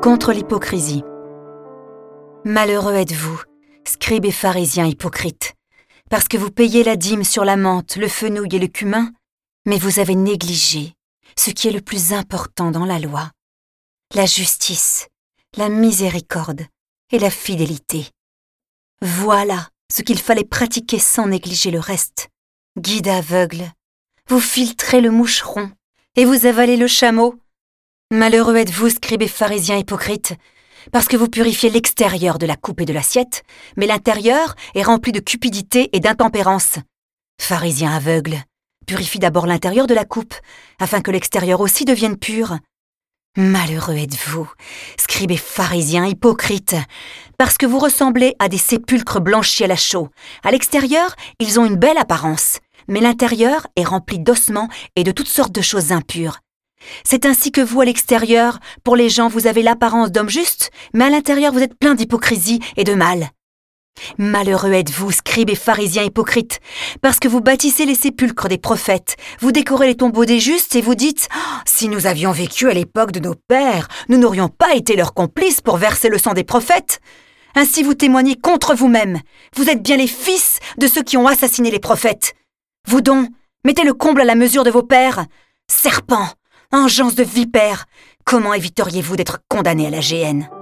contre l'hypocrisie. Malheureux êtes-vous, scribes et pharisiens hypocrites, parce que vous payez la dîme sur la menthe, le fenouil et le cumin, mais vous avez négligé ce qui est le plus important dans la loi, la justice, la miséricorde et la fidélité. Voilà ce qu'il fallait pratiquer sans négliger le reste. Guide aveugle, vous filtrez le moucheron et vous avalez le chameau. Malheureux êtes-vous, scribes et pharisiens hypocrites, parce que vous purifiez l'extérieur de la coupe et de l'assiette, mais l'intérieur est rempli de cupidité et d'intempérance. Pharisiens aveugles, purifie d'abord l'intérieur de la coupe, afin que l'extérieur aussi devienne pur. Malheureux êtes-vous, scribes et pharisiens hypocrites, parce que vous ressemblez à des sépulcres blanchis à la chaux. À l'extérieur, ils ont une belle apparence, mais l'intérieur est rempli d'ossements et de toutes sortes de choses impures. C'est ainsi que vous, à l'extérieur, pour les gens, vous avez l'apparence d'homme juste, mais à l'intérieur, vous êtes plein d'hypocrisie et de mal. Malheureux êtes-vous, scribes et pharisiens hypocrites, parce que vous bâtissez les sépulcres des prophètes, vous décorez les tombeaux des justes et vous dites ah, Si nous avions vécu à l'époque de nos pères, nous n'aurions pas été leurs complices pour verser le sang des prophètes. Ainsi vous témoignez contre vous-même. Vous êtes bien les fils de ceux qui ont assassiné les prophètes. Vous donc, mettez le comble à la mesure de vos pères. Serpents, engeance de vipères, comment éviteriez-vous d'être condamné à la GN